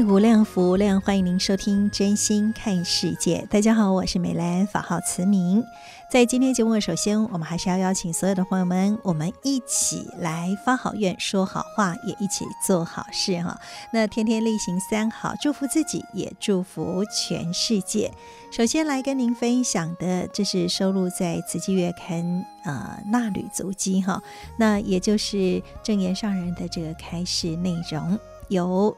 爱无量，福量，欢迎您收听《真心看世界》。大家好，我是美兰，法号慈明。在今天节目，首先我们还是要邀请所有的朋友们，我们一起来发好愿、说好话，也一起做好事哈。那天天例行三好，祝福自己，也祝福全世界。首先来跟您分享的，这是收录在《慈济月刊》呃纳履足迹哈，那也就是正言上人的这个开示内容，由。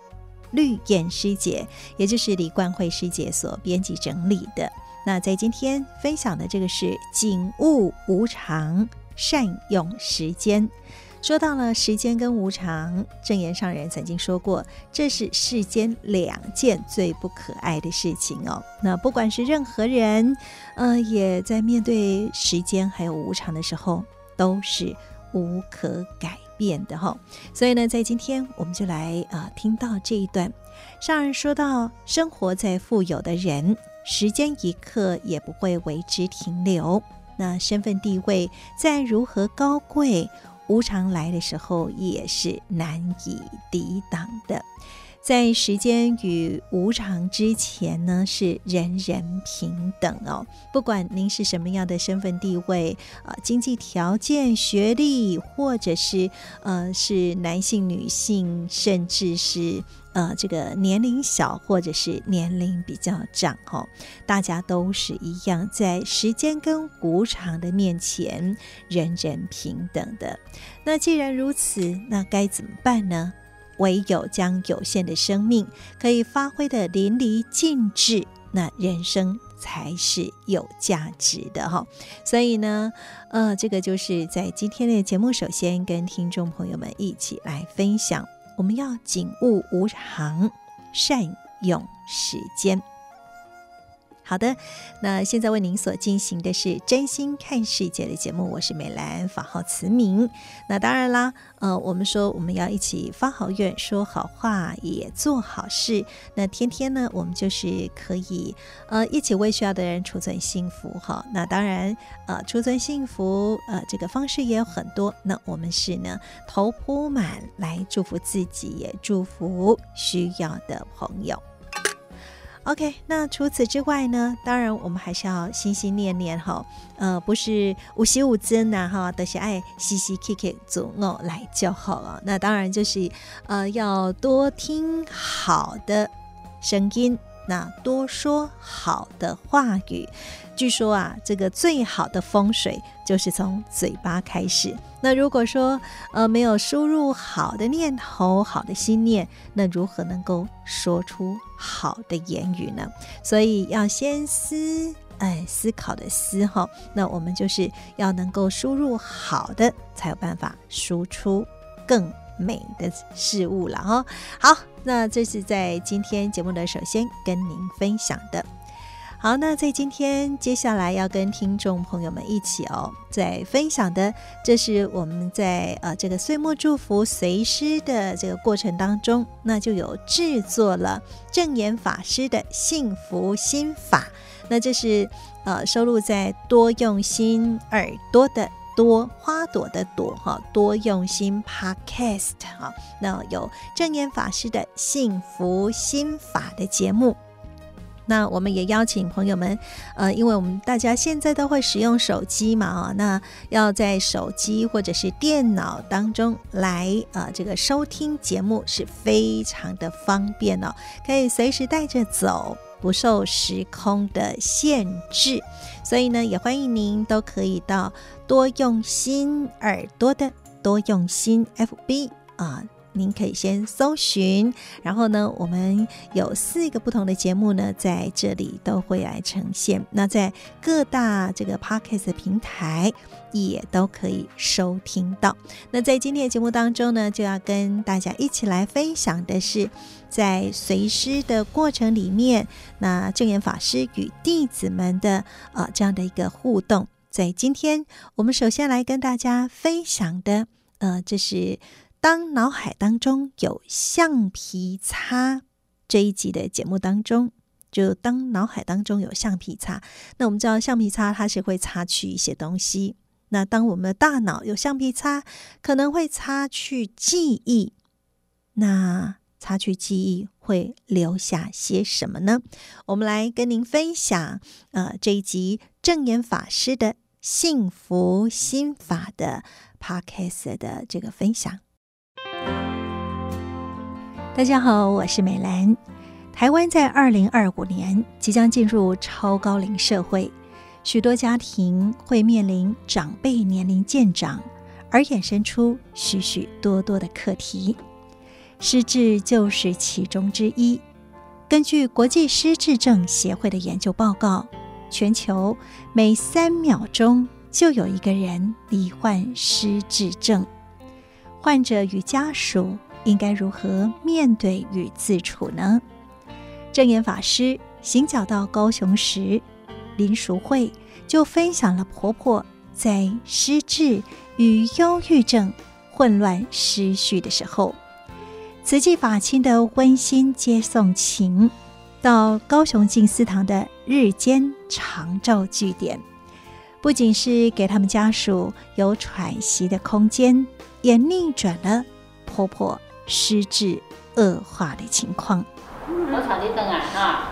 绿燕师姐，也就是李冠慧师姐所编辑整理的。那在今天分享的这个是景物无常，善用时间。说到了时间跟无常，证严上人曾经说过，这是世间两件最不可爱的事情哦。那不管是任何人，呃，也在面对时间还有无常的时候，都是无可改变的哈，所以呢，在今天我们就来啊、听到这一段，上人说到，生活在富有的人，时间一刻也不会为之停留。那身份地位再如何高贵，无常来的时候也是难以抵挡的。在时间与无常之前呢，是人人平等哦。不管您是什么样的身份地位，呃，经济条件、学历，或者是呃是男性、女性，甚至是呃这个年龄小，或者是年龄比较长，哦，大家都是一样，在时间跟无常的面前，人人平等的。那既然如此，那该怎么办呢？唯有将有限的生命可以发挥的淋漓尽致，那人生才是有价值的哈。所以呢，呃，这个就是在今天的节目，首先跟听众朋友们一起来分享，我们要景物无常，善用时间。好的，那现在为您所进行的是真心看世界的节目，我是美兰，法号慈明。那当然啦，呃，我们说我们要一起发好愿，说好话，也做好事。那天天呢，我们就是可以呃一起为需要的人储存幸福哈。那当然，呃，储存幸福呃这个方式也有很多。那我们是呢头铺满来祝福自己，也祝福需要的朋友。OK，那除此之外呢？当然，我们还是要心心念念哈，呃，不是无喜无增呐哈，都是爱嘻嘻 K K 足哦来就好了。那当然就是呃，要多听好的声音。那多说好的话语，据说啊，这个最好的风水就是从嘴巴开始。那如果说呃没有输入好的念头、好的心念，那如何能够说出好的言语呢？所以要先思，哎，思考的思哈。那我们就是要能够输入好的，才有办法输出更美的事物了哈。好。那这是在今天节目的首先跟您分享的。好，那在今天接下来要跟听众朋友们一起哦，在分享的，这是我们在呃这个岁末祝福随师的这个过程当中，那就有制作了证言法师的幸福心法，那这是呃收录在多用心耳朵的。多花朵的朵哈，多用心 Podcast 哈，那有证严法师的幸福心法的节目，那我们也邀请朋友们，呃，因为我们大家现在都会使用手机嘛啊，那要在手机或者是电脑当中来呃这个收听节目是非常的方便哦，可以随时带着走。不受时空的限制。所以呢，也欢迎您都可以到多用心耳朵的多用心 FB 啊。您可以先搜寻，然后呢，我们有四个不同的节目呢，在这里都会来呈现。那在各大这个 Podcast 平台也都可以收听到。那在今天的节目当中呢，就要跟大家一起来分享的是，在随师的过程里面，那证严法师与弟子们的呃这样的一个互动。在今天，我们首先来跟大家分享的，呃，这是。当脑海当中有橡皮擦这一集的节目当中，就当脑海当中有橡皮擦，那我们知道橡皮擦它是会擦去一些东西。那当我们的大脑有橡皮擦，可能会擦去记忆。那擦去记忆会留下些什么呢？我们来跟您分享，呃，这一集证严法师的幸福心法的 Podcast 的这个分享。大家好，我是美兰。台湾在二零二五年即将进入超高龄社会，许多家庭会面临长辈年龄渐长，而衍生出许许多多的课题。失智就是其中之一。根据国际失智症协会的研究报告，全球每三秒钟就有一个人罹患失智症。患者与家属应该如何面对与自处呢？证严法师行脚到高雄时，林淑慧就分享了婆婆在失智与忧郁症混乱失序的时候，慈济法亲的温馨接送情，到高雄静思堂的日间长照据点，不仅是给他们家属有喘息的空间。也逆转了婆婆失智恶化的情况。我传你回来哈，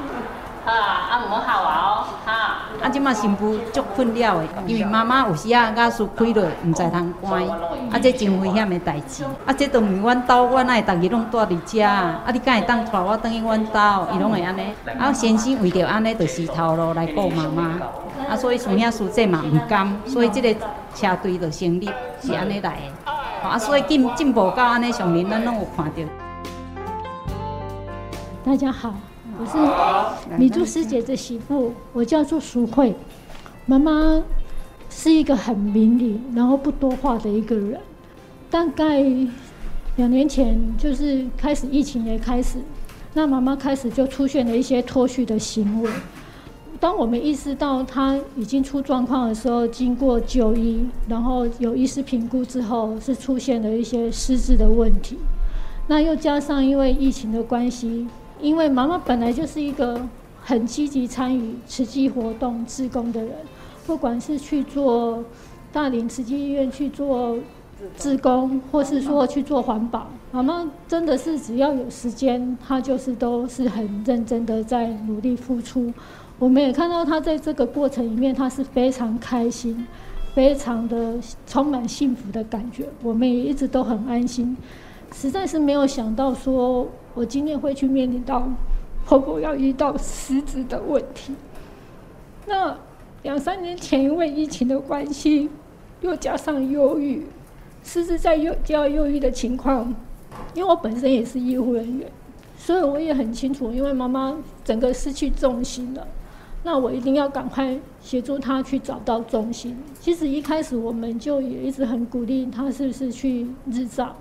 啊啊，唔好吓我哦，哈。啊，即马新妇足困扰的，因为妈妈有时啊牙齿开落，唔知通关，啊，这真危险的代志。啊，这都唔是阮兜，阮爱逐日拢住伫遮，啊，你敢会当带我转去阮兜？伊拢会安尼。啊，先生为着安尼，就是头路来顾妈妈。啊，所以孙兄师姐嘛唔甘，所以这个车队就成立，是安尼来的。啊，所以进进步到安尼上面，咱拢有看到。大家好，我是米珠师姐的媳妇，我叫做淑慧。妈妈是一个很明理，然后不多话的一个人。大概两年前，就是开始疫情也开始，那妈妈开始就出现了一些脱序的行为。当我们意识到他已经出状况的时候，经过就医，然后有医师评估之后，是出现了一些失智的问题。那又加上因为疫情的关系，因为妈妈本来就是一个很积极参与慈济活动、志工的人，不管是去做大林慈济医院去做志工，或是说去做环保，妈妈真的是只要有时间，她就是都是很认真的在努力付出。我们也看到她在这个过程里面，她是非常开心，非常的充满幸福的感觉。我们也一直都很安心，实在是没有想到说我今天会去面临到婆婆要遇到失职的问题。那两三年前因为疫情的关系，又加上忧郁，失职在忧较忧郁的情况，因为我本身也是医护人员，所以我也很清楚，因为妈妈整个失去重心了。那我一定要赶快协助他去找到中心。其实一开始我们就也一直很鼓励他，是不是去日照？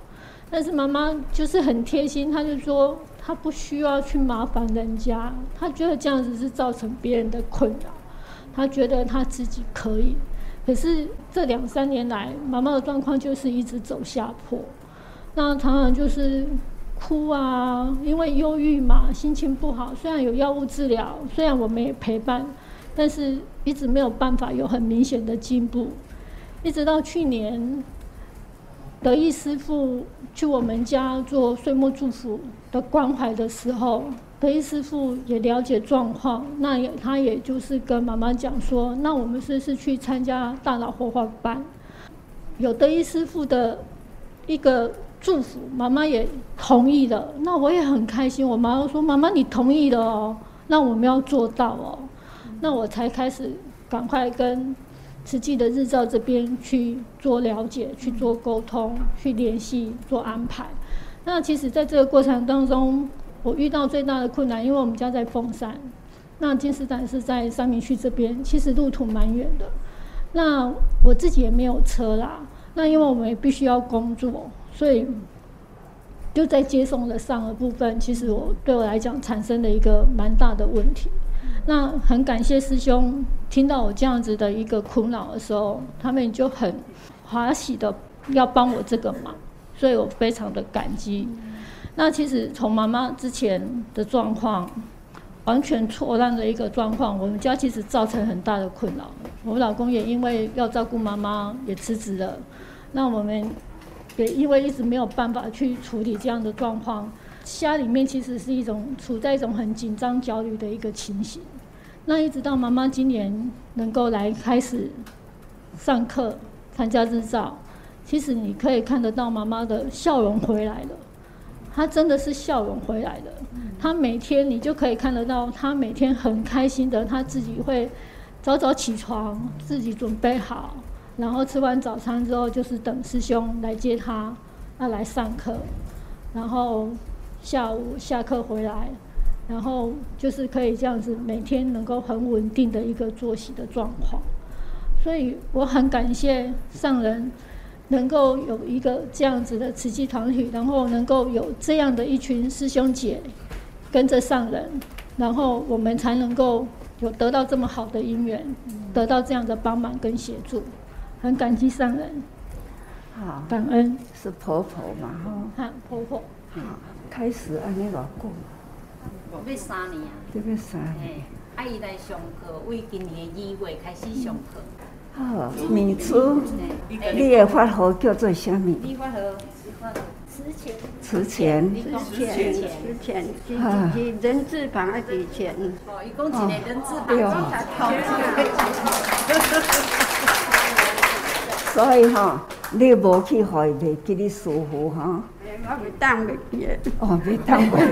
但是妈妈就是很贴心，她就说她不需要去麻烦人家，她觉得这样子是造成别人的困扰，她觉得她自己可以。可是这两三年来，妈妈的状况就是一直走下坡，那常常就是。哭啊，因为忧郁嘛，心情不好。虽然有药物治疗，虽然我们也陪伴，但是一直没有办法有很明显的进步。一直到去年，德意师傅去我们家做岁末祝福的关怀的时候，德义师傅也了解状况，那也他也就是跟妈妈讲说，那我们是是去参加大脑活化班，有德义师傅的一个。祝福妈妈也同意了，那我也很开心。我妈妈说：“妈妈，你同意了哦，那我们要做到哦，那我才开始赶快跟慈济的日照这边去做了解、去做沟通、去联系、做安排。那其实在这个过程当中，我遇到最大的困难，因为我们家在凤山，那金石展是在三明区这边，其实路途蛮远的。那我自己也没有车啦，那因为我们也必须要工作，所以就在接送的上的部分，其实我对我来讲产生了一个蛮大的问题。那很感谢师兄听到我这样子的一个苦恼的时候，他们就很欢喜的要帮我这个忙，所以我非常的感激。那其实从妈妈之前的状况。完全错乱的一个状况，我们家其实造成很大的困扰。我老公也因为要照顾妈妈，也辞职了。那我们也因为一直没有办法去处理这样的状况，家里面其实是一种处在一种很紧张、焦虑的一个情形。那一直到妈妈今年能够来开始上课、参加日照，其实你可以看得到妈妈的笑容回来了。她真的是笑容回来了。她每天你就可以看得到，她每天很开心的，她自己会早早起床，自己准备好，然后吃完早餐之后就是等师兄来接她，要来上课，然后下午下课回来，然后就是可以这样子每天能够很稳定的一个作息的状况，所以我很感谢上人。能够有一个这样子的慈济团体，然后能够有这样的一群师兄姐跟着上人，然后我们才能够有得到这么好的姻缘，得到这样的帮忙跟协助，很感激上人。好，感恩是婆婆嘛？哈，哈，婆婆。好，开始安尼老公。要三年啊。这边三年。阿姨来上课，为今年二月开始上课。好，米珠，你的法号叫做什么？你法号，慈钱，慈钱，慈钱，慈钱，是人字旁的钱。哦，一共几年人字旁？所以哈，你无去会袂记你舒服哈？我袂当袂记。哦，袂当袂记。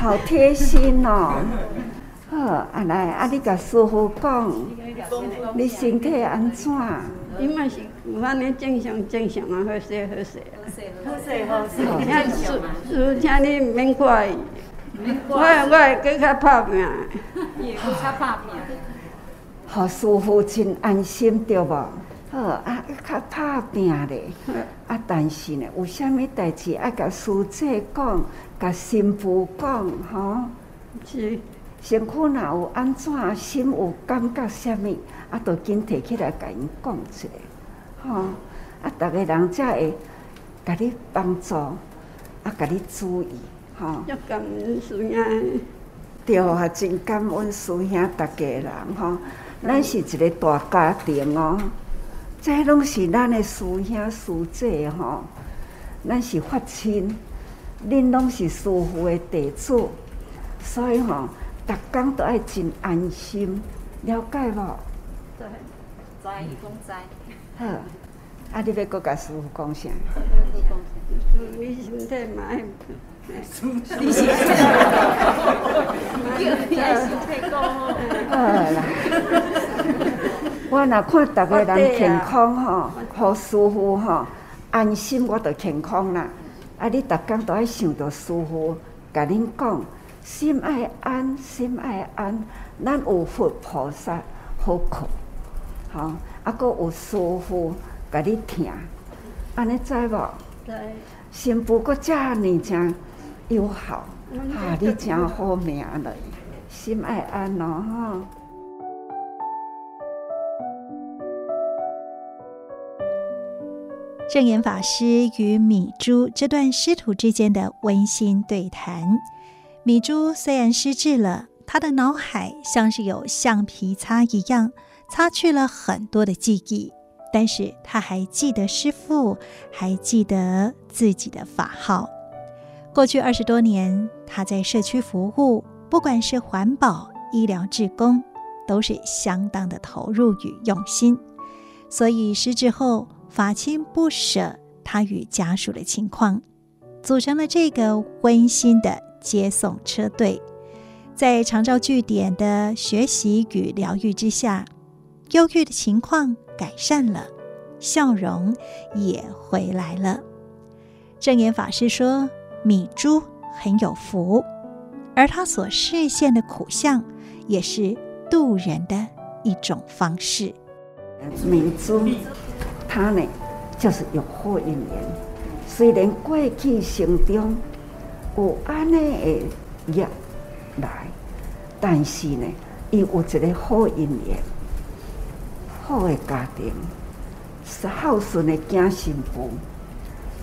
好贴心哦。好，啊来，啊你甲师傅讲。你身体安怎？伊嘛是有安尼正常正常啊，好势好势。好势好势。好势。师师，请你免怪伊。我我会更较拍拼。伊会更较拍拼。好，师父真安心对无？好，啊，较拍拼咧。啊，但是呢，有啥物代志爱甲师姐讲，甲新妇讲，吼。是。身躯若有安怎，心有感觉啥物，啊，都紧提起来甲因讲出来，吼，啊，逐个人才会甲你帮助，啊，甲你注意，吼。要感恩师兄。对啊，真感恩师兄，逐家人吼，咱是一个大家庭哦，这拢是咱的师兄师姐吼，咱是发亲，恁拢是师父的弟子，所以吼。逐工都爱真安心，了解无？对，知伊讲知。好，啊，你要搁甲师父讲啥？你身体蛮。你身体。好啦。我若看逐个人健康吼，好舒服吼，安心我就健康啦。啊，你逐工都爱想着舒服，甲恁讲。心爱安，心爱安，咱有佛菩萨好靠，吼，啊，搁有舒服甲你听，安尼知无？对。新妇搁遮尔诚友好，啊，你诚好命嘞，心爱安咯，哈。证严法师与米珠这段师徒之间的温馨对谈。米珠虽然失智了，她的脑海像是有橡皮擦一样，擦去了很多的记忆，但是她还记得师父，还记得自己的法号。过去二十多年，她在社区服务，不管是环保、医疗、志工，都是相当的投入与用心。所以失智后，法亲不舍他与家属的情况，组成了这个温馨的。接送车队，在长照据点的学习与疗愈之下，忧郁的情况改善了，笑容也回来了。证严法师说：“米珠很有福，而他所示现的苦相，也是度人的一种方式。米珠，他呢，就是有好姻缘。虽然过去生中有安尼的业来，但是呢，伊有一个好姻缘，好的家庭，是孝顺的子媳妇。”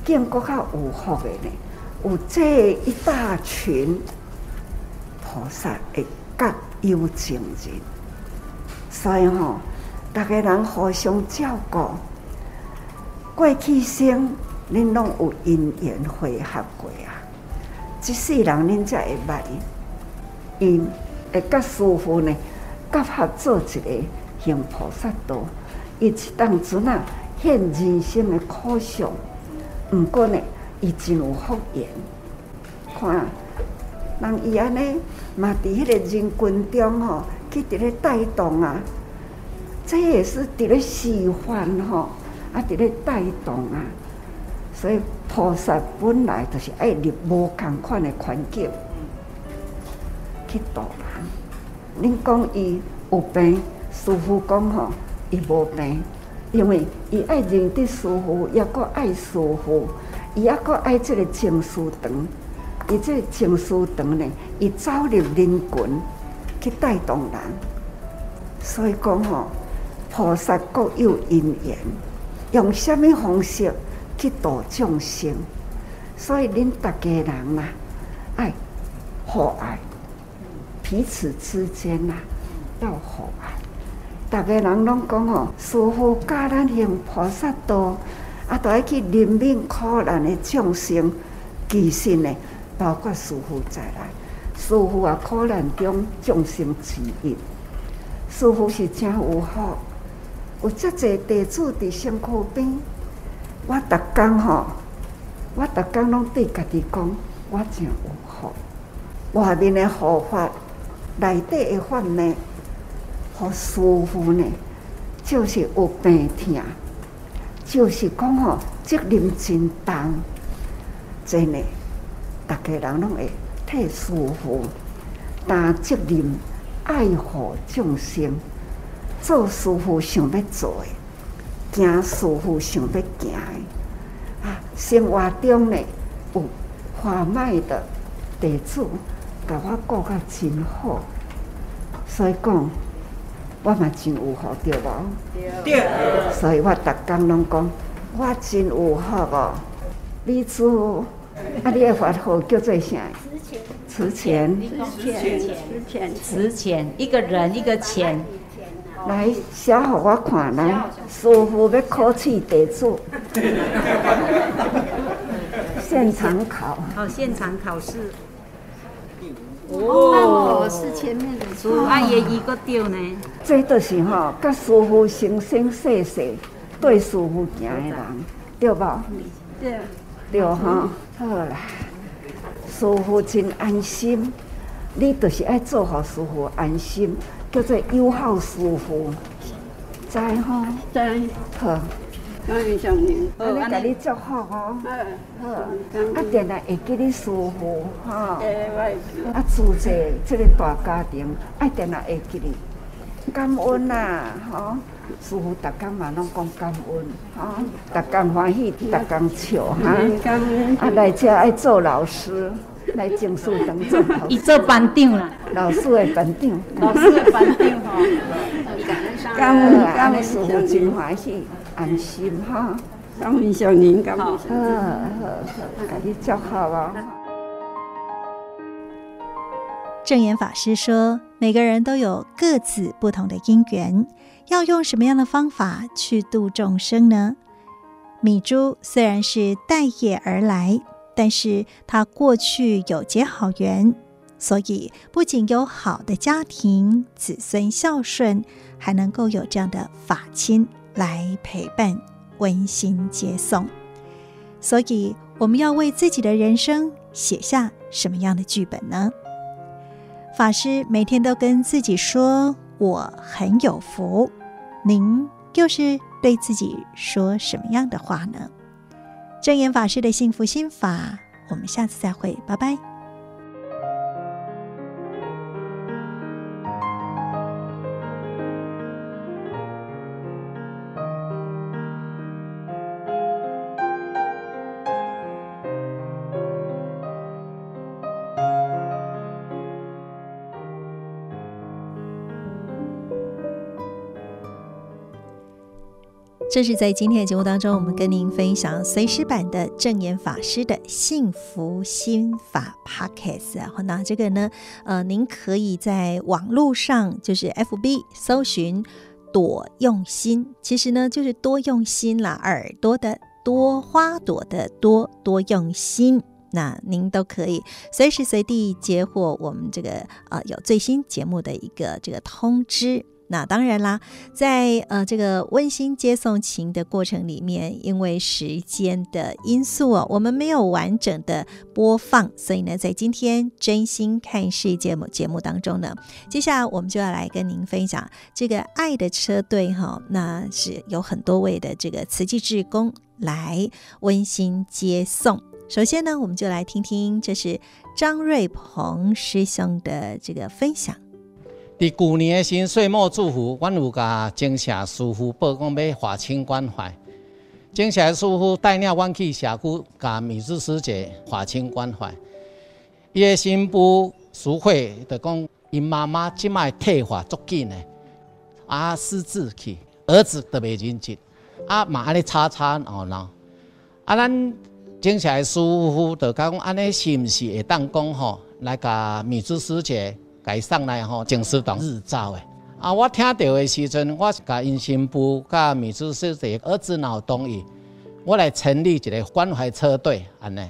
见过较有福的呢，有这一大群菩萨的各有情人，所以吼、哦，大家人互相照顾。过去生，恁拢有因缘会合过啊，即世人恁才会捌因，会甲师父呢，结合做一个行菩萨道，伊一当阵啊，现人生的苦相。毋过呢，伊真有福缘。看，人伊安尼嘛，伫迄个人群中吼，去伫咧带动啊，这也是伫咧示范吼，啊伫咧带动啊。所以菩萨本来就是爱入无共款的环境去度人。恁讲伊有病，师父讲吼，伊无病。因为伊爱认得师父，也搁爱师父，伊也搁爱这个静思堂。伊这个静思堂呢，伊走入人群去带动人。所以讲吼，菩萨各有因缘，用什么方式去度众生？所以恁大家人呐，爱和爱，彼此之间呐，要和爱。大家人拢讲哦，师父教咱行菩萨道，啊，都要去怜悯苦难的众生。其实呢，包括师父在内，师父啊，苦难中众生之一。师父是真有福，有遮济弟子伫身躯边。我逐工吼，我逐工拢对家己讲，我真有福。外面的护法，内底的法呢？好舒服呢，就是有病痛，就是讲吼责任真重，真的，大家人拢会替师父担责任，爱护众生，做师傅想要做的，行师傅想要行的，啊，生活中呢有华迈的弟子，甲我过得真好，所以讲。我嘛真有福，对无？对。所以我逐工拢讲，我真有福哦。你做，啊，你的法号叫做啥？慈钱。慈钱。慈钱。慈钱。一个人，一个钱。来，写互我看来。师傅要考试弟子。现场考。好，现场考试。哦，是前面的书。阿爷一个丢呢？这都是哈，甲师傅生生世世对师傅行的人，对吧？对。对哈，好啦，师傅真安心，你就是爱做好师傅安心，叫做友好师傅，知哈？知。好。感恩上人，好，安尼祝福哦。好，啊，定来会记你师父哈。啊，住在这个大家庭，爱定来会记你，感恩呐，吼。师父逐工嘛拢讲感恩，哈，逐工欢喜，逐工笑，哈。啊，来遮爱做老师，来静思堂做老师。伊做班长啦，老师的班长。老师的班长哈。感恩，感恩师傅真欢喜。安心哈，感恩上人，感恩好好好，家己做好啊。正言法师说：“每个人都有各自不同的因缘，要用什么样的方法去度众生呢？”米珠虽然是带业而来，但是他过去有结好缘，所以不仅有好的家庭、子孙孝顺，还能够有这样的法亲。来陪伴，温馨接送。所以，我们要为自己的人生写下什么样的剧本呢？法师每天都跟自己说：“我很有福。”您又是对自己说什么样的话呢？正言法师的幸福心法，我们下次再会，拜拜。这是在今天的节目当中，我们跟您分享随时版的证言法师的幸福心法 Podcast。然后那这个呢，呃，您可以在网络上就是 FB 搜寻“朵用心”，其实呢就是多用心啦，耳朵的多，花朵的多，多用心。那您都可以随时随地接获我们这个呃有最新节目的一个这个通知。那当然啦，在呃这个温馨接送情的过程里面，因为时间的因素哦，我们没有完整的播放，所以呢，在今天真心看世界节目节目当中呢，接下来我们就要来跟您分享这个爱的车队哈，那是有很多位的这个慈济志工来温馨接送。首先呢，我们就来听听这是张瑞鹏师兄的这个分享。伫旧年的新岁末祝福，阮有甲精舍师傅报讲要华清关怀。精舍师傅带领阮去社区，甲美智师姐华清关怀。伊的新妇苏慧就讲，因妈妈即卖退化足紧的，啊失智去，儿子都袂认真，啊嘛安尼吵吵闹闹。啊，咱精舍师傅就讲，安尼是毋是会当讲吼，来甲美智师姐？来上来吼，警示党日照诶。啊！我听到的时阵，我是甲因新妇、甲秘书师姐儿子闹同意，我来成立一个关怀车队安尼。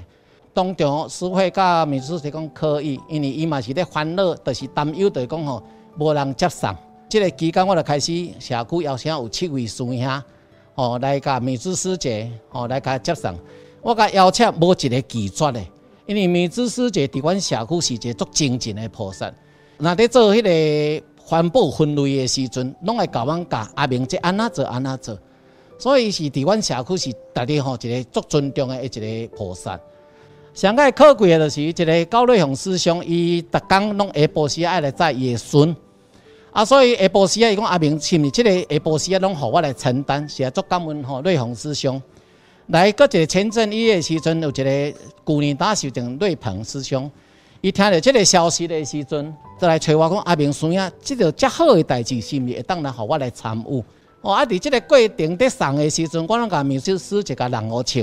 当中师会甲秘书师讲可以，因为伊嘛是咧烦恼，就是担忧，就是讲吼无人接送。这个期间，我就开始社区邀请有七位师兄吼来甲秘书师姐吼来甲接送。我甲邀请无一个拒绝的，因为秘书师姐伫阮社区是一个足精进的菩萨。那在做迄个环保分类的时阵，拢会教阮教阿明即安怎做安怎做，所以是伫阮社区是大家吼一个足尊重的一个菩萨。上个可贵的就是一个高瑞雄师兄，伊逐工拢下晡时爱来载伊的孙，啊，所以下晡时啊，伊讲阿明，是毋是这个下晡时啊，拢互我来承担，是啊，足感恩吼瑞雄师兄。来，搁一个前阵伊的时阵，有一个旧年大寿的瑞鹏师兄。伊听到即个消息的时阵，就来找我讲：阿明孙啊，即个遮好的代志，是毋是会当来互我来参与？哦，啊，伫即个过程在送的时阵，我拢甲秘书师姐甲人互笑。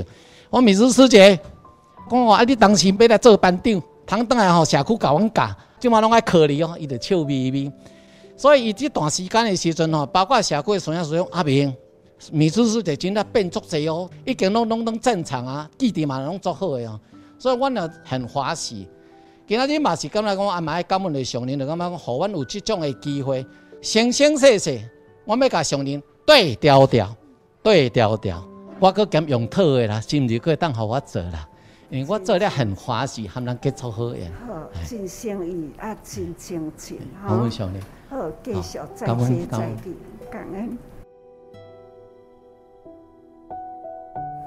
我秘书师姐讲：哦，啊，你当时要来做班长，通当来吼社区甲阮教，即马拢爱考虑哦，伊就笑眯眯。所以伊即段时间的时阵吼，包括社区的孙仔孙阿明，秘书师姐真的变足济哦，已经拢拢拢正常啊，弟弟嘛拢足好的哦，所以我呢很欢喜。今仔日嘛是感觉讲，阿妈感恩的上人，就感觉讲，互阮有这种的机会，生生世世，我要甲上人对调调，对调调，我搁兼用套的啦，是毋是可以当互我做啦？因为我做了很欢喜，和人结束好样。好，真诚意啊，真亲情。感恩上人。好，继续再接再厉，感恩。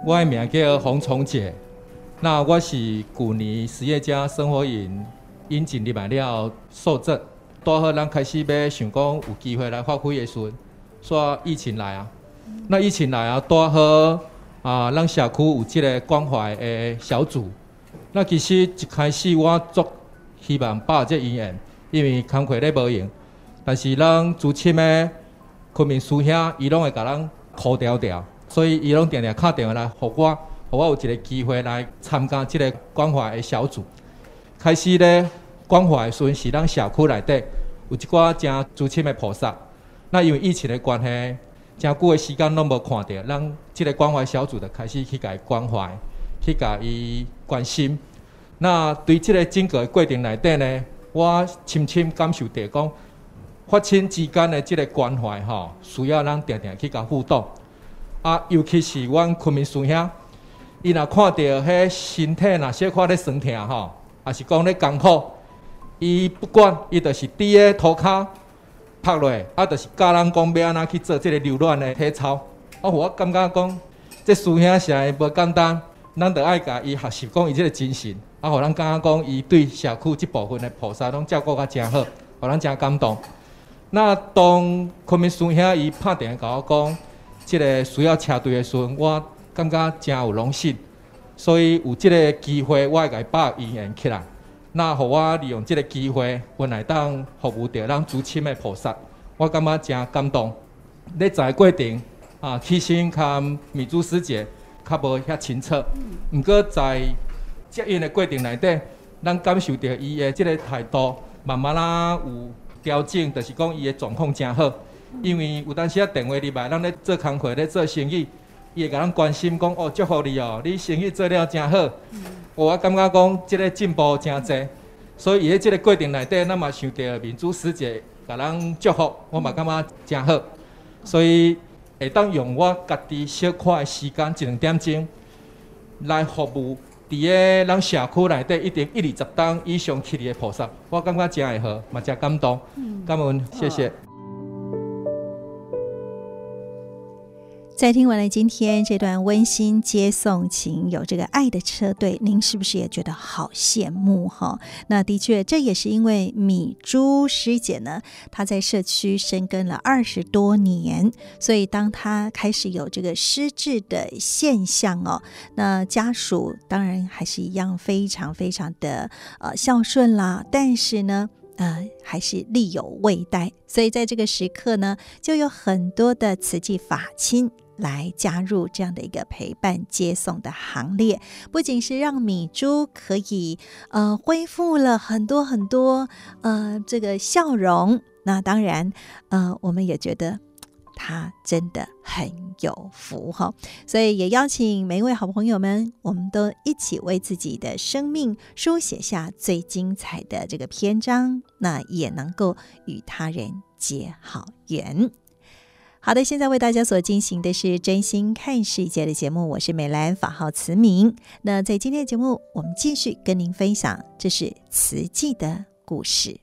我的名叫洪崇杰。那我是旧年实业家生活营引进入来了受证，多好，咱开始要想讲有机会来发挥的时阵，说疫情来啊，那疫情来啊，多好啊，咱社区有即个关怀的小组。那其实一开始我足希望把这姻缘，因为工课咧无用，但是咱组织的昆明师兄，伊拢会甲咱苦调调，所以伊拢定定敲电话来互我。我有一个机会来参加这个关怀的小组。开始咧关怀的时阵是咱社区内底有一寡正资深的菩萨。那因为疫情的关系，真久的时间拢无看到，咱这个关怀小组就开始去甲伊关怀，去甲伊关心。那对这个整个的过程内底呢，我深深感受到讲，发亲之间的这个关怀吼，需要咱定定去甲互动。啊，尤其是阮昆明师兄。伊若看到迄身体若小可咧酸痛吼，也是讲咧艰苦，伊不管，伊就是伫个涂骹拍落，啊，就是教人讲要安怎去做这个柔软的体操。啊，我感觉讲，这师兄是会无简单，咱得爱甲伊学习讲伊这个精神。啊，互咱感觉讲伊对社区这部分的菩萨拢照顾甲诚好，互咱诚感动。那当昆明师兄伊拍电话甲我讲，这个需要车队的时阵，我感觉真有荣幸。所以有即个机会，我会甲伊把姻缘起来。那互我利用即个机会，我来当服务着咱主亲的菩萨，我感觉真感动。咧在过程啊，起先甲美珠师姐较无遐清楚，毋过在接应的过程内底，咱感受到伊的即个态度，慢慢啦有调整，就是讲伊的状况真好。因为有当时啊电话入来，咱咧做工课咧做生意。伊会甲咱关心讲哦，祝福你哦，你生意做了真好。嗯、我感觉讲即个进步诚济，所以伊喺即个过程内底，咱嘛想着民主师姐甲咱祝福，我嘛感觉真好。所以会当用我家己小块时间一两点钟来服务伫个咱社区内底一定一二十档以上去的菩萨，我感觉真会好，嘛诚感动。感恩，谢谢。在听完了今天这段温馨接送情，有这个爱的车队，您是不是也觉得好羡慕哈？那的确，这也是因为米珠师姐呢，她在社区深耕了二十多年，所以当她开始有这个失智的现象哦，那家属当然还是一样非常非常的呃孝顺啦，但是呢，呃，还是力有未逮，所以在这个时刻呢，就有很多的慈济法亲。来加入这样的一个陪伴接送的行列，不仅是让米珠可以呃恢复了很多很多呃这个笑容，那当然呃我们也觉得他真的很有福哈，所以也邀请每一位好朋友们，我们都一起为自己的生命书写下最精彩的这个篇章，那也能够与他人结好缘。好的，现在为大家所进行的是真心看世界的节目，我是美兰，法号慈明。那在今天的节目，我们继续跟您分享，这是慈济的故事。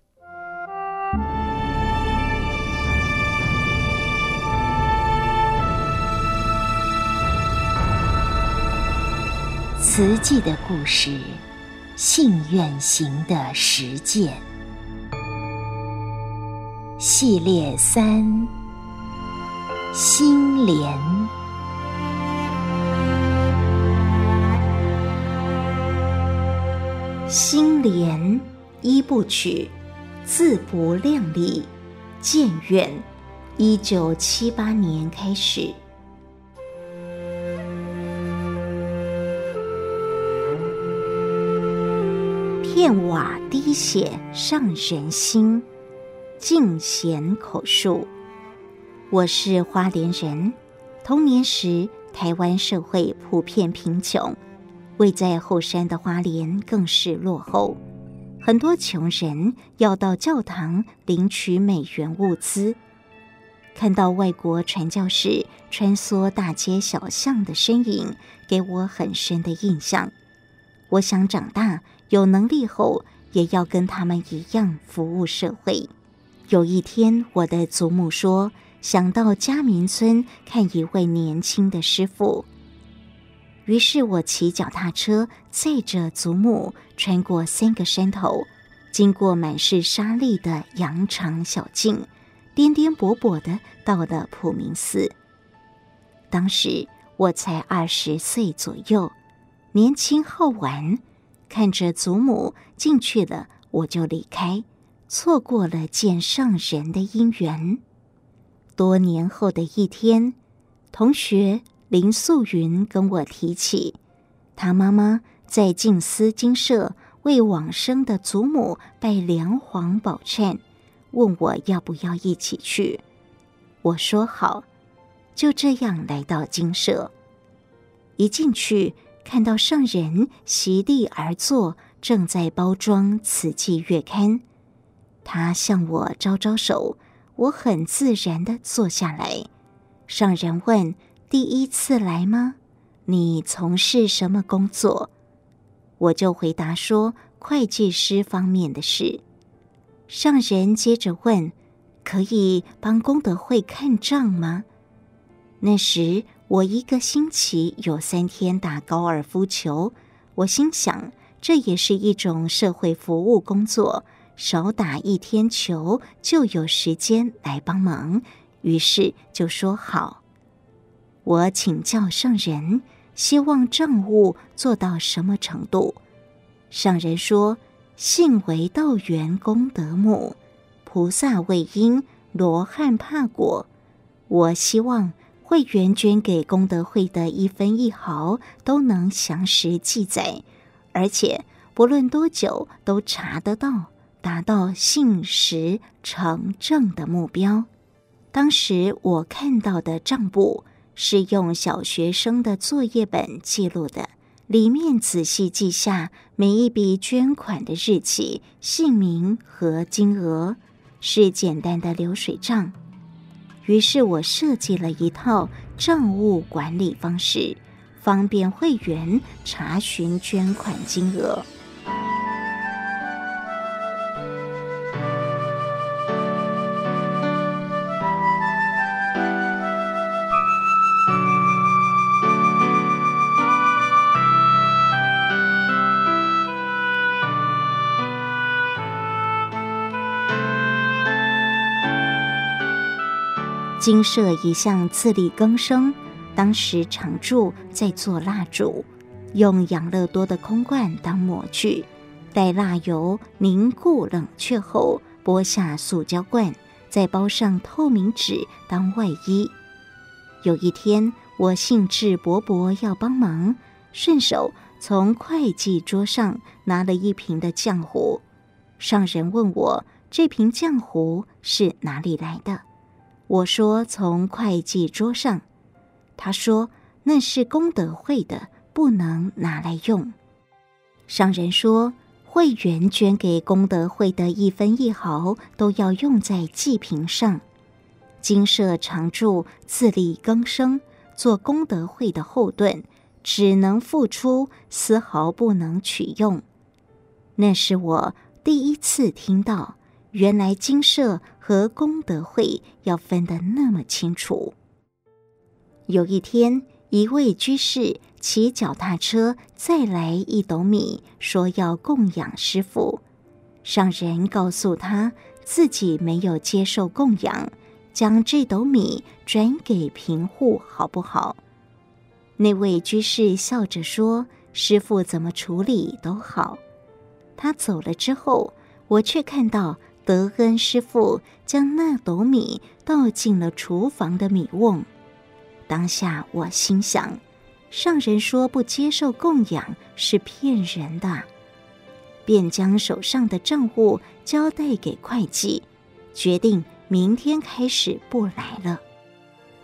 慈济的故事，信愿行的实践系列三。心莲，心莲一部曲，自不量力，建院，一九七八年开始。片瓦滴血上人心，静贤口述。我是花莲人，童年时台湾社会普遍贫穷，位在后山的花莲更是落后，很多穷人要到教堂领取美元物资。看到外国传教士穿梭大街小巷的身影，给我很深的印象。我想长大有能力后，也要跟他们一样服务社会。有一天，我的祖母说。想到嘉明村看一位年轻的师傅，于是我骑脚踏车载着祖母穿过三个山头，经过满是沙砾的羊肠小径，颠颠簸簸的到了普明寺。当时我才二十岁左右，年轻好玩，看着祖母进去了，我就离开，错过了见上人的因缘。多年后的一天，同学林素云跟我提起，她妈妈在静思精舍为往生的祖母拜梁皇宝忏，问我要不要一起去。我说好，就这样来到精舍。一进去，看到上人席地而坐，正在包装《慈济月刊》，他向我招招手。我很自然地坐下来。上人问：“第一次来吗？你从事什么工作？”我就回答说：“会计师方面的事。”上人接着问：“可以帮功德会看账吗？”那时我一个星期有三天打高尔夫球，我心想，这也是一种社会服务工作，少打一天球就有时间来帮忙，于是就说好。我请教上人，希望账务做到什么程度？上人说：“信为道源功德母，菩萨为因，罗汉怕果。”我希望。会员捐给功德会的一分一毫都能详实记载，而且不论多久都查得到，达到信实成正的目标。当时我看到的账簿是用小学生的作业本记录的，里面仔细记下每一笔捐款的日期、姓名和金额，是简单的流水账。于是我设计了一套账务管理方式，方便会员查询捐款金额。精舍一向自力更生，当时常住在做蜡烛，用养乐多的空罐当模具，待蜡油凝固冷却后，剥下塑胶罐，再包上透明纸当外衣。有一天，我兴致勃勃要帮忙，顺手从会计桌上拿了一瓶的浆糊。上人问我这瓶浆糊是哪里来的？我说：“从会计桌上。”他说：“那是功德会的，不能拿来用。”商人说：“会员捐给功德会的一分一毫，都要用在祭品上。金舍常住自力更生，做功德会的后盾，只能付出，丝毫不能取用。”那是我第一次听到。原来金舍和功德会要分得那么清楚。有一天，一位居士骑脚踏车再来一斗米，说要供养师父。上人告诉他自己没有接受供养，将这斗米转给贫户，好不好？那位居士笑着说：“师父怎么处理都好。”他走了之后，我却看到。德恩师父将那斗米倒进了厨房的米瓮，当下我心想：上人说不接受供养是骗人的，便将手上的账务交代给会计，决定明天开始不来了。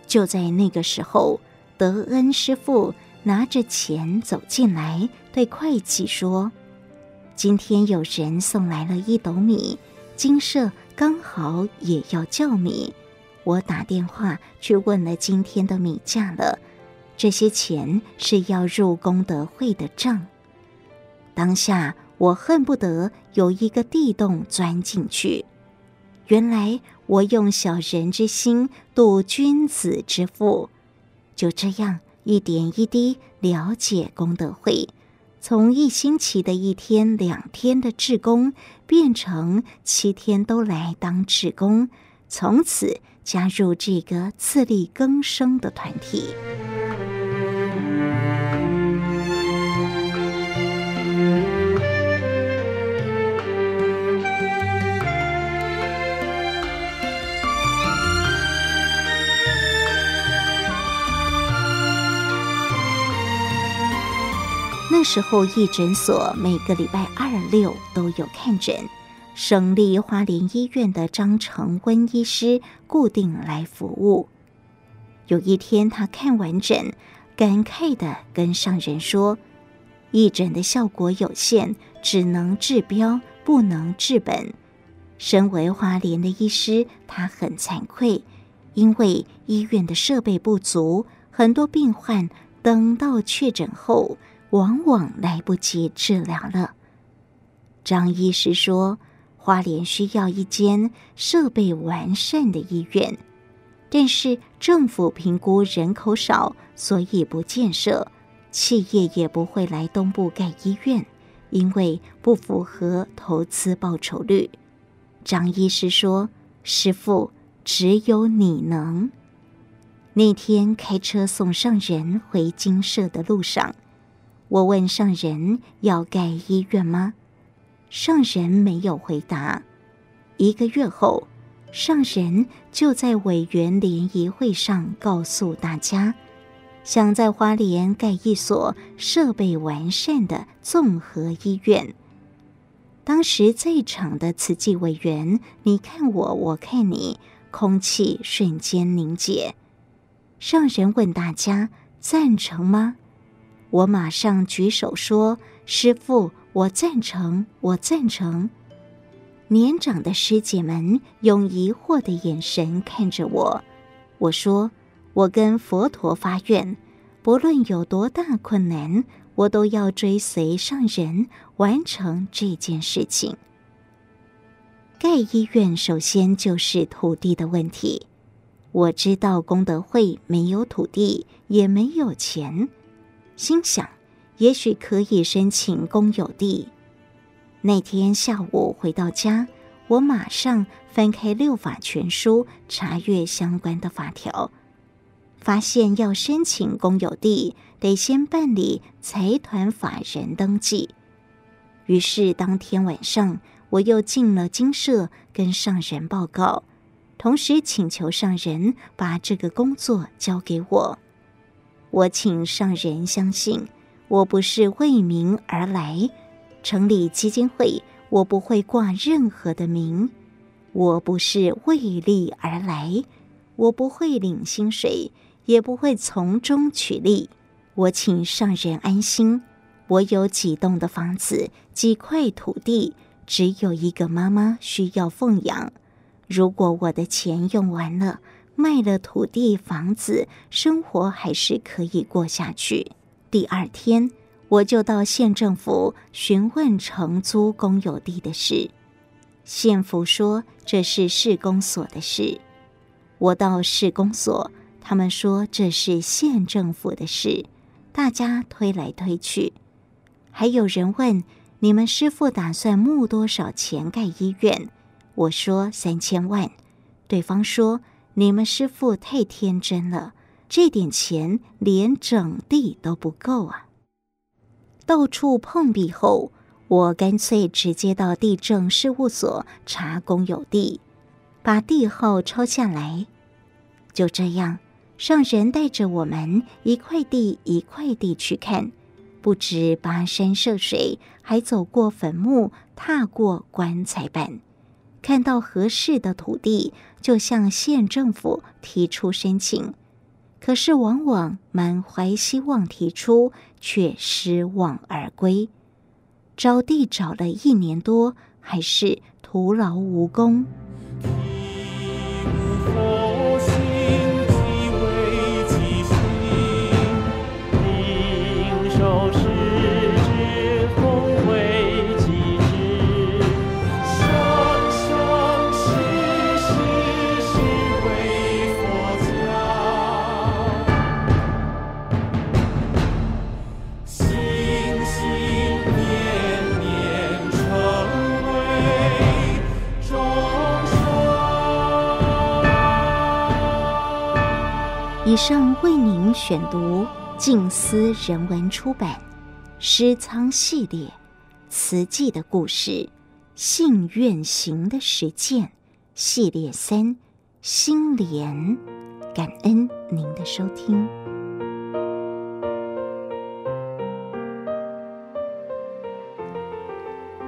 就在那个时候，德恩师父拿着钱走进来，对会计说：“今天有人送来了一斗米。”金舍刚好也要叫米，我打电话去问了今天的米价了。这些钱是要入功德会的账。当下我恨不得有一个地洞钻进去。原来我用小人之心度君子之腹，就这样一点一滴了解功德会。从一星期的一天两天的志工，变成七天都来当志工，从此加入这个自力更生的团体。那时候，义诊所每个礼拜二六都有看诊，省立花莲医院的张成温医师固定来服务。有一天，他看完诊，感慨地跟上人说：“义诊的效果有限，只能治标，不能治本。”身为花莲的医师，他很惭愧，因为医院的设备不足，很多病患等到确诊后，往往来不及治疗了。张医师说：“花莲需要一间设备完善的医院，但是政府评估人口少，所以不建设。企业也不会来东部盖医院，因为不符合投资报酬率。张医师说：“师傅，只有你能。”那天开车送上人回精舍的路上，我问上人要盖医院吗？上人没有回答。一个月后，上人就在委员联谊会上告诉大家，想在花莲盖一所设备完善的综合医院。当时在场的慈济委员，你看我，我看你，空气瞬间凝结。上人问大家赞成吗？我马上举手说：“师父。”我赞成，我赞成。年长的师姐们用疑惑的眼神看着我。我说：“我跟佛陀发愿，不论有多大困难，我都要追随上人完成这件事情。”盖医院首先就是土地的问题。我知道功德会没有土地，也没有钱，心想。也许可以申请公有地。那天下午回到家，我马上翻开《六法全书》，查阅相关的法条，发现要申请公有地，得先办理财团法人登记。于是当天晚上，我又进了精舍，跟上人报告，同时请求上人把这个工作交给我。我请上人相信。我不是为名而来，成立基金会，我不会挂任何的名；我不是为利而来，我不会领薪水，也不会从中取利。我请上人安心，我有几栋的房子，几块土地，只有一个妈妈需要奉养。如果我的钱用完了，卖了土地房子，生活还是可以过下去。第二天，我就到县政府询问承租公有地的事。县府说这是市公所的事。我到市公所，他们说这是县政府的事。大家推来推去，还有人问你们师傅打算募多少钱盖医院？我说三千万。对方说你们师傅太天真了。这点钱连整地都不够啊！到处碰壁后，我干脆直接到地政事务所查公有地，把地号抄下来。就这样，上人带着我们一块地一块地去看，不止跋山涉水，还走过坟墓，踏过棺材板，看到合适的土地，就向县政府提出申请。可是，往往满怀希望提出，却失望而归。找地找了一年多，还是徒劳无功。以上为您选读静思人文出版《诗仓系列慈济的故事：信愿行的实践系列三心莲》，感恩您的收听。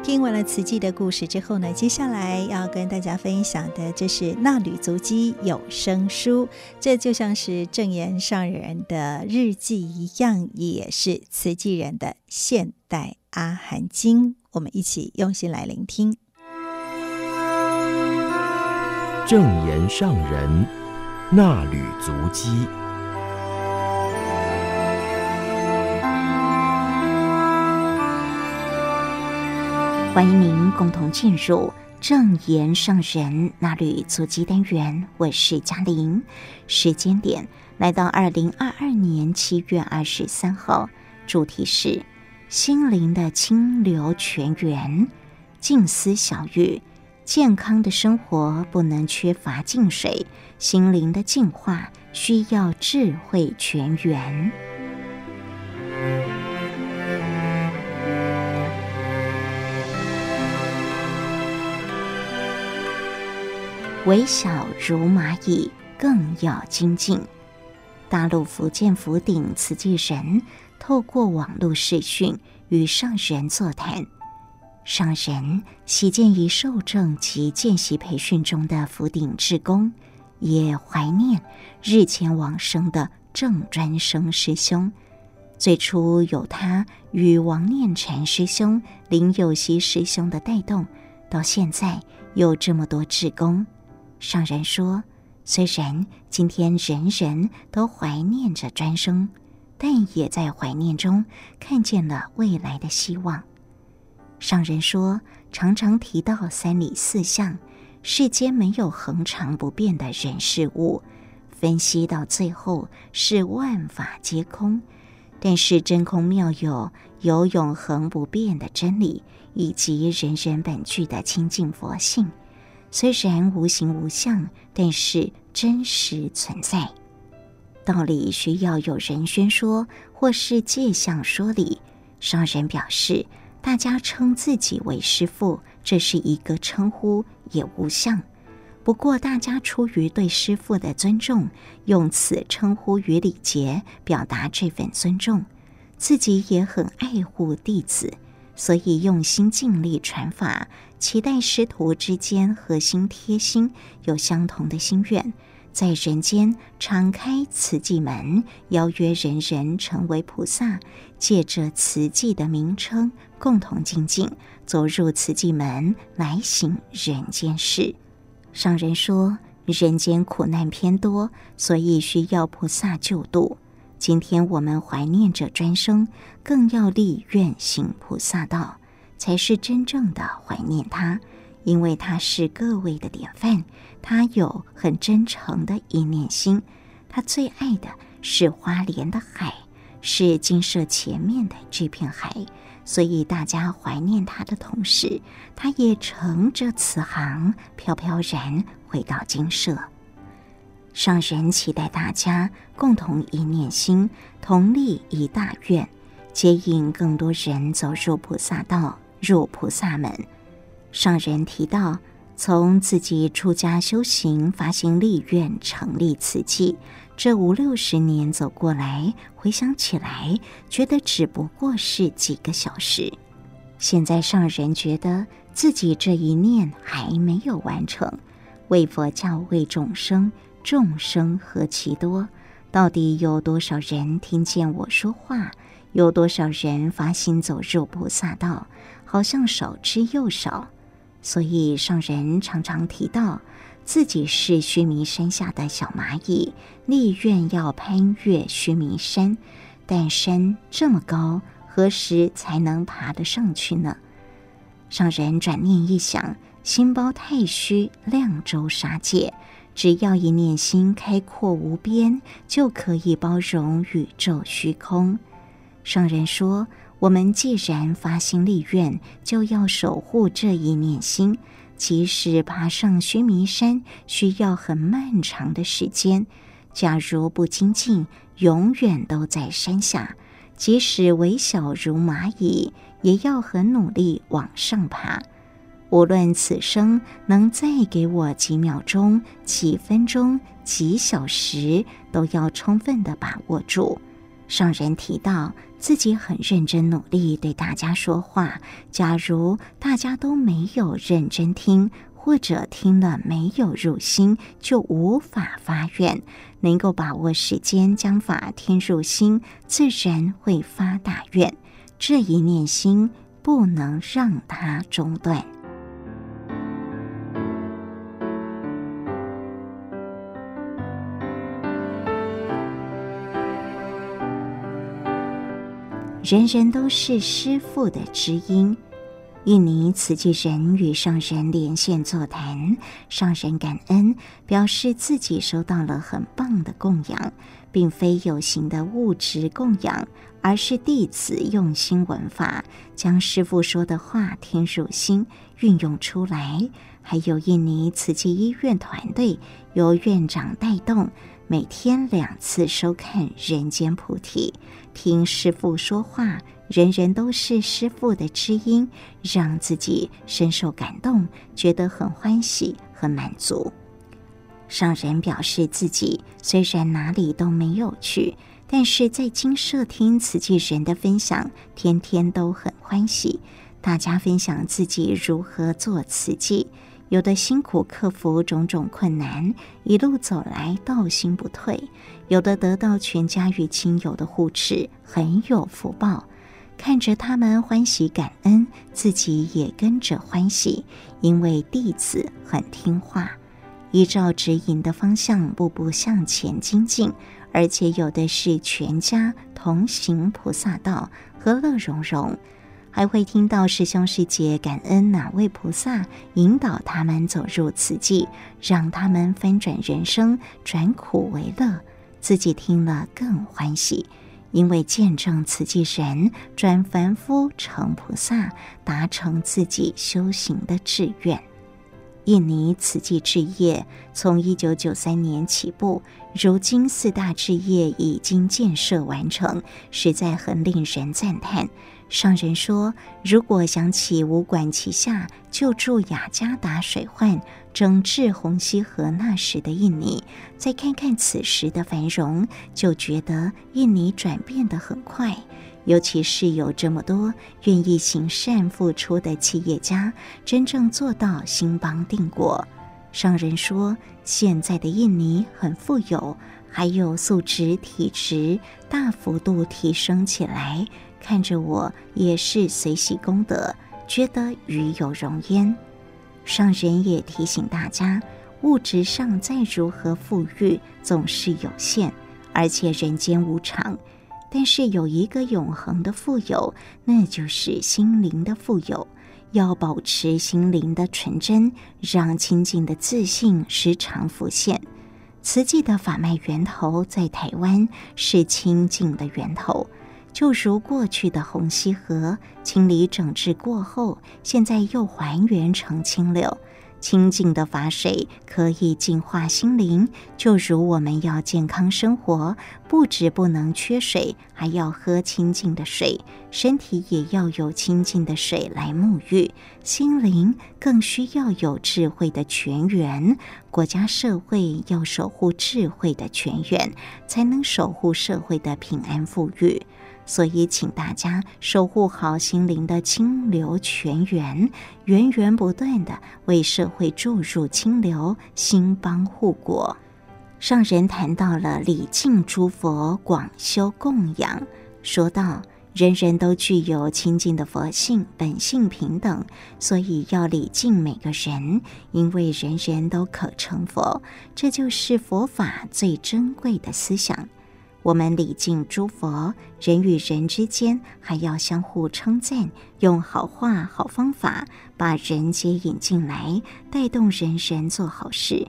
听完了慈济的故事之后呢，接下来要跟大家分享的，这是《纳履足迹有声书》，这就像是正言上人的日记一样，也是慈济人的现代阿含经。我们一起用心来聆听。正言上人纳履足迹。欢迎您共同进入正言圣人衲履足迹单元，我是嘉玲。时间点来到二零二二年七月二十三号，主题是心灵的清流泉源。静思小语：健康的生活不能缺乏净水，心灵的净化需要智慧泉源。微小如蚂蚁，更要精进。大陆福建福鼎慈济人透过网络视讯与上人座谈，上人喜见于受证及见习培训中的福鼎志工，也怀念日前往生的郑专生师兄。最初有他与王念禅师兄、林有熙师兄的带动，到现在有这么多志工。上人说：“虽然今天人人都怀念着专生，但也在怀念中看见了未来的希望。”上人说：“常常提到三理四象，世间没有恒常不变的人事物，分析到最后是万法皆空。但是真空妙有，有永恒不变的真理，以及人人本具的清净佛性。”虽然无形无相，但是真实存在。道理需要有人宣说，或是借相说理。上人表示，大家称自己为师父，这是一个称呼，也无相。不过，大家出于对师父的尊重，用此称呼与礼节，表达这份尊重。自己也很爱护弟子。所以用心尽力传法，期待师徒之间和心贴心，有相同的心愿，在人间敞开慈济门，邀约人人成为菩萨，借着慈济的名称，共同精进，走入慈济门来行人间事。上人说，人间苦难偏多，所以需要菩萨救度。今天我们怀念着专生，更要立愿行菩萨道，才是真正的怀念他，因为他是各位的典范，他有很真诚的一念心，他最爱的是花莲的海，是精舍前面的这片海，所以大家怀念他的同时，他也乘着慈航飘飘然回到精舍。上人期待大家共同一念心，同立一大愿，接引更多人走入菩萨道，入菩萨门。上人提到，从自己出家修行、发心立愿、成立此际，这五六十年走过来，回想起来，觉得只不过是几个小时。现在上人觉得自己这一念还没有完成，为佛教、为众生。众生何其多，到底有多少人听见我说话？有多少人发心走入菩萨道？好像少之又少。所以上人常常提到自己是须弥山下的小蚂蚁，立愿要攀越须弥山，但山这么高，何时才能爬得上去呢？上人转念一想，心包太虚，量周沙界。只要一念心开阔无边，就可以包容宇宙虚空。上人说：“我们既然发心立愿，就要守护这一念心。即使爬上须弥山需要很漫长的时间，假如不精进，永远都在山下。即使微小如蚂蚁，也要很努力往上爬。”无论此生能再给我几秒钟、几分钟、几小时，都要充分的把握住。上人提到自己很认真努力对大家说话，假如大家都没有认真听，或者听了没有入心，就无法发愿。能够把握时间将法听入心，自然会发大愿。这一念心不能让它中断。人人都是师父的知音，印尼慈济人与上人连线座谈，上人感恩，表示自己收到了很棒的供养，并非有形的物质供养，而是弟子用心闻法，将师父说的话听入心，运用出来。还有印尼慈济医院团队由院长带动，每天两次收看《人间菩提》，听师父说话。人人都是师父的知音，让自己深受感动，觉得很欢喜、很满足。上人表示自己虽然哪里都没有去，但是在精舍听慈济人的分享，天天都很欢喜。大家分享自己如何做慈济，有的辛苦克服种种困难，一路走来道心不退；有的得到全家与亲友的护持，很有福报。看着他们欢喜感恩，自己也跟着欢喜，因为弟子很听话，依照指引的方向步步向前精进，而且有的是全家同行菩萨道，和乐融融，还会听到师兄师姐感恩哪位菩萨引导他们走入慈济，让他们翻转人生，转苦为乐，自己听了更欢喜。因为见证慈济人转凡夫成菩萨，达成自己修行的志愿。印尼慈济置业从一九九三年起步，如今四大置业已经建设完成，实在很令人赞叹。上人说：“如果想起武馆旗下救助雅加达水患、整治红溪河那时的印尼，再看看此时的繁荣，就觉得印尼转变得很快。尤其是有这么多愿意行善付出的企业家，真正做到兴邦定国。”上人说：“现在的印尼很富有，还有素质、体质大幅度提升起来。”看着我也是随喜功德，觉得与有荣焉。上人也提醒大家，物质上再如何富裕，总是有限，而且人间无常。但是有一个永恒的富有，那就是心灵的富有。要保持心灵的纯真，让清净的自信时常浮现。慈济的法脉源头在台湾，是清净的源头。就如过去的红溪河清理整治过后，现在又还原成清流。清净的法水可以净化心灵。就如我们要健康生活，不止不能缺水，还要喝清净的水，身体也要有清净的水来沐浴，心灵更需要有智慧的泉源。国家社会要守护智慧的泉源，才能守护社会的平安富裕。所以，请大家守护好心灵的清流泉源，源源不断的为社会注入清流，兴邦护国。上人谈到了礼敬诸佛，广修供养，说道：人人都具有清净的佛性，本性平等，所以要礼敬每个人，因为人人都可成佛，这就是佛法最珍贵的思想。我们礼敬诸佛，人与人之间还要相互称赞，用好话、好方法把人接引进来，带动人人做好事。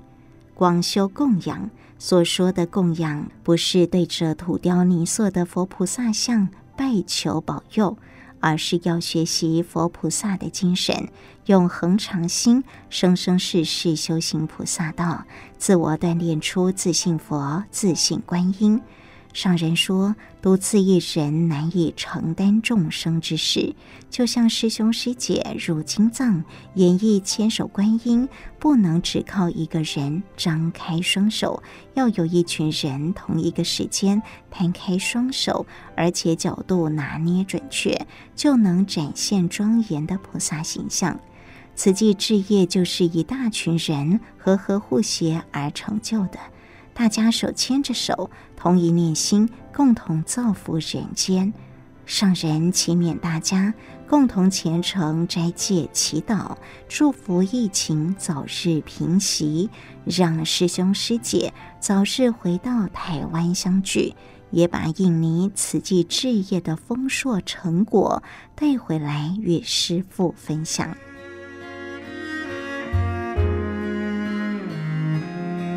广修供养，所说的供养，不是对着土雕泥塑的佛菩萨像拜求保佑，而是要学习佛菩萨的精神，用恒常心，生生世世修行菩萨道，自我锻炼出自信佛、自信观音。上人说，独自一人难以承担众生之事，就像师兄师姐入经藏演绎千手观音，不能只靠一个人张开双手，要有一群人同一个时间摊开双手，而且角度拿捏准确，就能展现庄严的菩萨形象。慈济志业就是一大群人和和互协而成就的。大家手牵着手，同一念心，共同造福人间。上人祈勉大家共同虔诚斋戒祈祷，祝福疫情早日平息，让师兄师姐早日回到台湾相聚，也把印尼慈济置业的丰硕成果带回来与师父分享。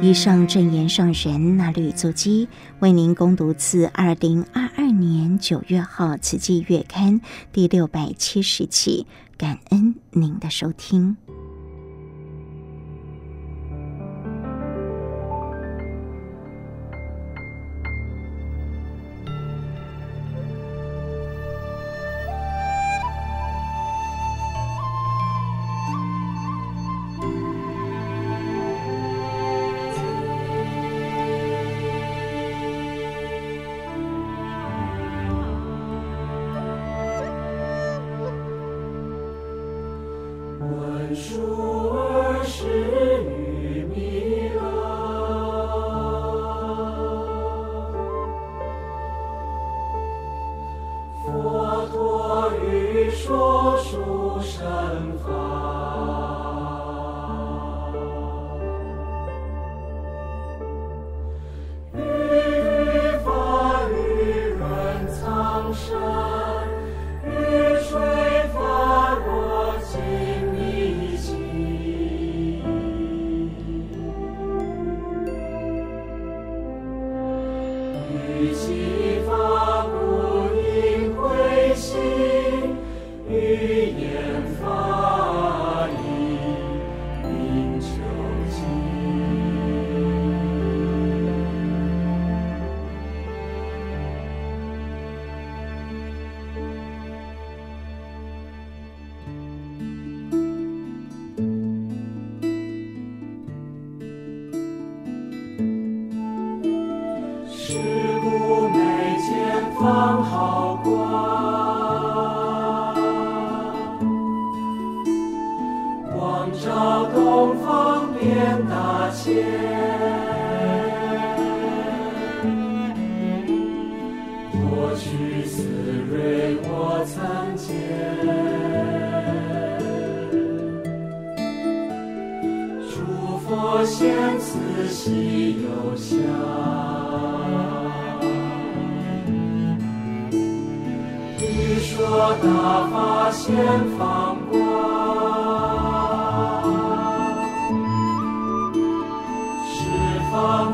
以上正言上人那履足机，为您攻读自二零二二年九月号《慈济月刊》第六百七十期，感恩您的收听。文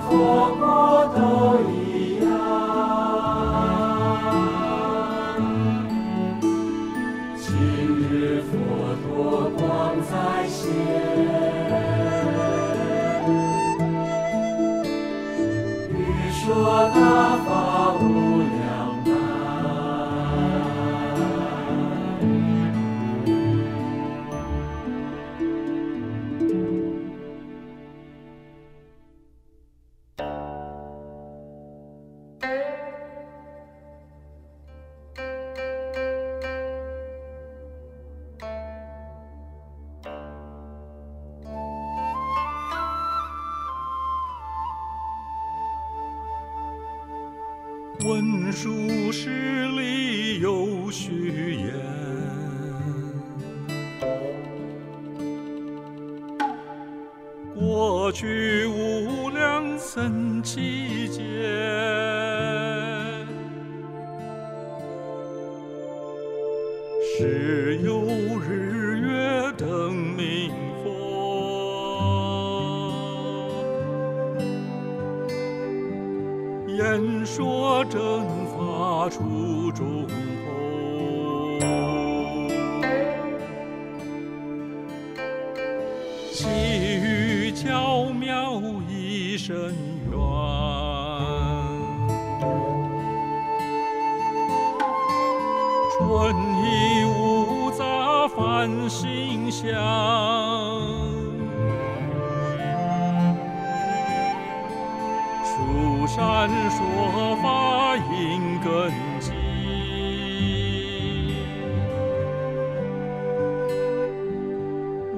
错过都已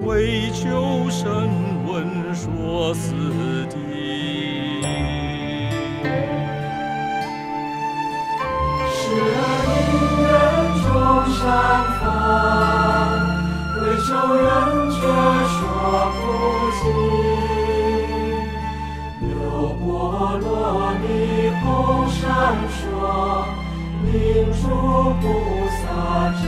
为求声闻说四地。而因缘众山峰，为求人却说不尽。流波落泥红山说，明珠菩萨真。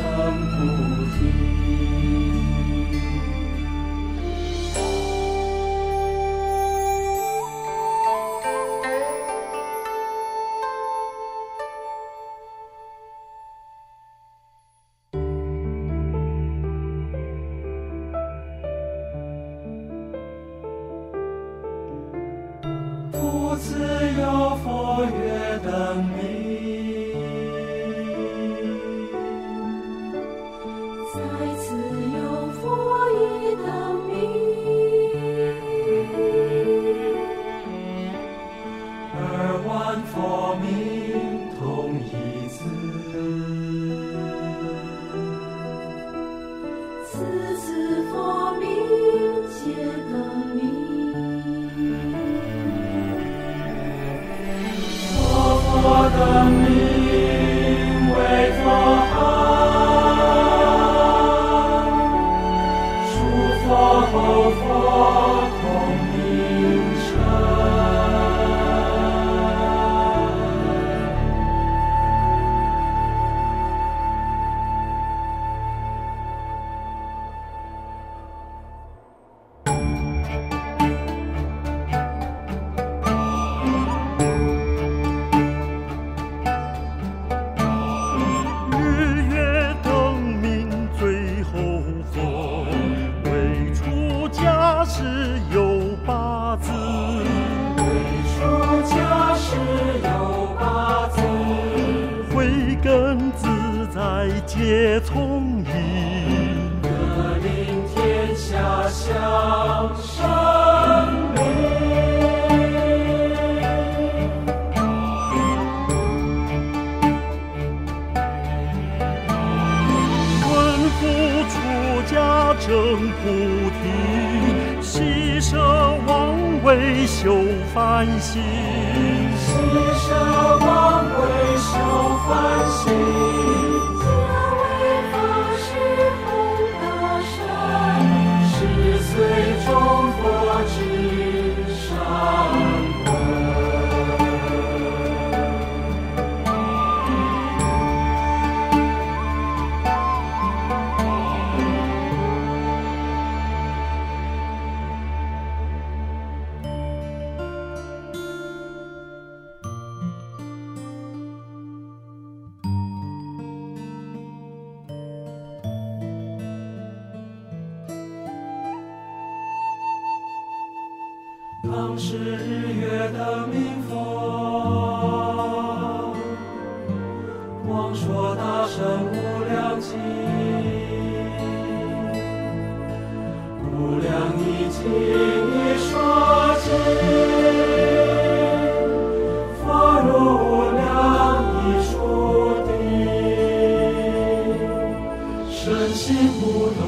心不动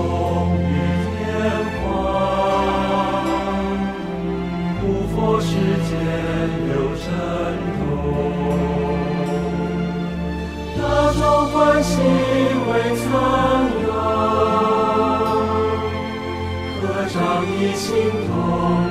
于天花，不佛世间有尘毒，大众欢喜为曾有，合掌一心同。